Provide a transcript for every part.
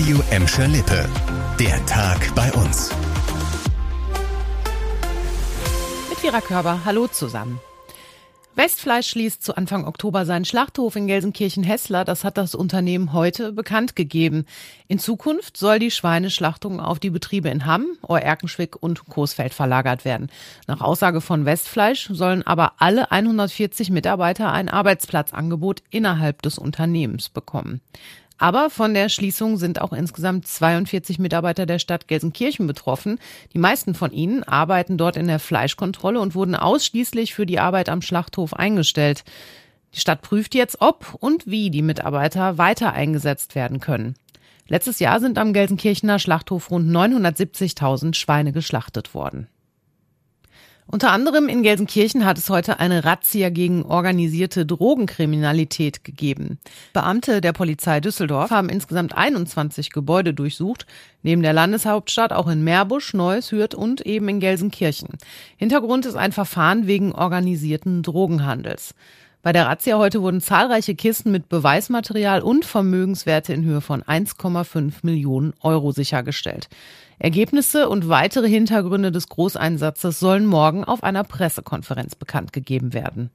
Radio Emscher Lippe. Der Tag bei uns. Mit Vera Körber, hallo zusammen. Westfleisch schließt zu Anfang Oktober seinen Schlachthof in Gelsenkirchen-Hessler. Das hat das Unternehmen heute bekannt gegeben. In Zukunft soll die Schweineschlachtung auf die Betriebe in Hamm, Oerkenschwick und Coesfeld verlagert werden. Nach Aussage von Westfleisch sollen aber alle 140 Mitarbeiter ein Arbeitsplatzangebot innerhalb des Unternehmens bekommen. Aber von der Schließung sind auch insgesamt 42 Mitarbeiter der Stadt Gelsenkirchen betroffen. Die meisten von ihnen arbeiten dort in der Fleischkontrolle und wurden ausschließlich für die Arbeit am Schlachthof eingestellt. Die Stadt prüft jetzt, ob und wie die Mitarbeiter weiter eingesetzt werden können. Letztes Jahr sind am Gelsenkirchener Schlachthof rund 970.000 Schweine geschlachtet worden. Unter anderem in Gelsenkirchen hat es heute eine Razzia gegen organisierte Drogenkriminalität gegeben. Beamte der Polizei Düsseldorf haben insgesamt 21 Gebäude durchsucht, neben der Landeshauptstadt auch in Meerbusch, Neuss, Hürth und eben in Gelsenkirchen. Hintergrund ist ein Verfahren wegen organisierten Drogenhandels. Bei der Razzia heute wurden zahlreiche Kisten mit Beweismaterial und Vermögenswerte in Höhe von 1,5 Millionen Euro sichergestellt. Ergebnisse und weitere Hintergründe des Großeinsatzes sollen morgen auf einer Pressekonferenz bekannt gegeben werden.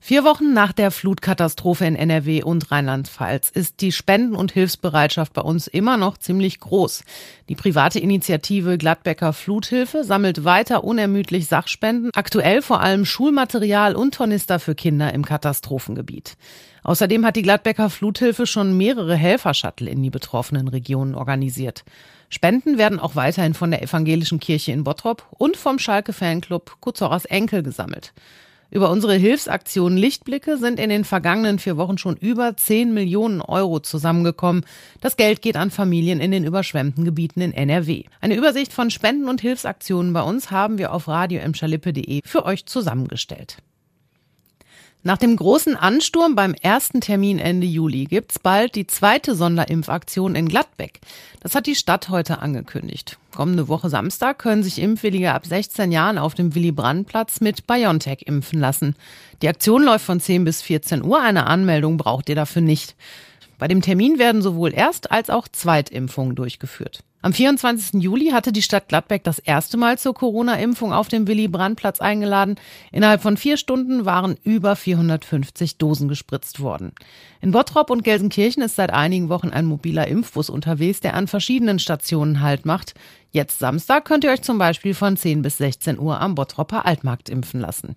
Vier Wochen nach der Flutkatastrophe in NRW und Rheinland-Pfalz ist die Spenden- und Hilfsbereitschaft bei uns immer noch ziemlich groß. Die private Initiative Gladbecker Fluthilfe sammelt weiter unermüdlich Sachspenden, aktuell vor allem Schulmaterial und Tornister für Kinder im Katastrophengebiet. Außerdem hat die Gladbecker Fluthilfe schon mehrere Helfershuttle in die betroffenen Regionen organisiert. Spenden werden auch weiterhin von der Evangelischen Kirche in Bottrop und vom Schalke Fanclub Kuzoras Enkel gesammelt. Über unsere Hilfsaktion Lichtblicke sind in den vergangenen vier Wochen schon über 10 Millionen Euro zusammengekommen. Das Geld geht an Familien in den überschwemmten Gebieten in NRW. Eine Übersicht von Spenden und Hilfsaktionen bei uns haben wir auf radioemschalippe.de für euch zusammengestellt. Nach dem großen Ansturm beim ersten Termin Ende Juli gibt's bald die zweite Sonderimpfaktion in Gladbeck. Das hat die Stadt heute angekündigt. Kommende Woche Samstag können sich Impfwillige ab 16 Jahren auf dem Willy-Brandt-Platz mit BioNTech impfen lassen. Die Aktion läuft von 10 bis 14 Uhr. Eine Anmeldung braucht ihr dafür nicht. Bei dem Termin werden sowohl Erst- als auch Zweitimpfungen durchgeführt. Am 24. Juli hatte die Stadt Gladbeck das erste Mal zur Corona-Impfung auf dem Willy-Brandt-Platz eingeladen. Innerhalb von vier Stunden waren über 450 Dosen gespritzt worden. In Bottrop und Gelsenkirchen ist seit einigen Wochen ein mobiler Impfbus unterwegs, der an verschiedenen Stationen Halt macht. Jetzt Samstag könnt ihr euch zum Beispiel von 10 bis 16 Uhr am Bottropper Altmarkt impfen lassen.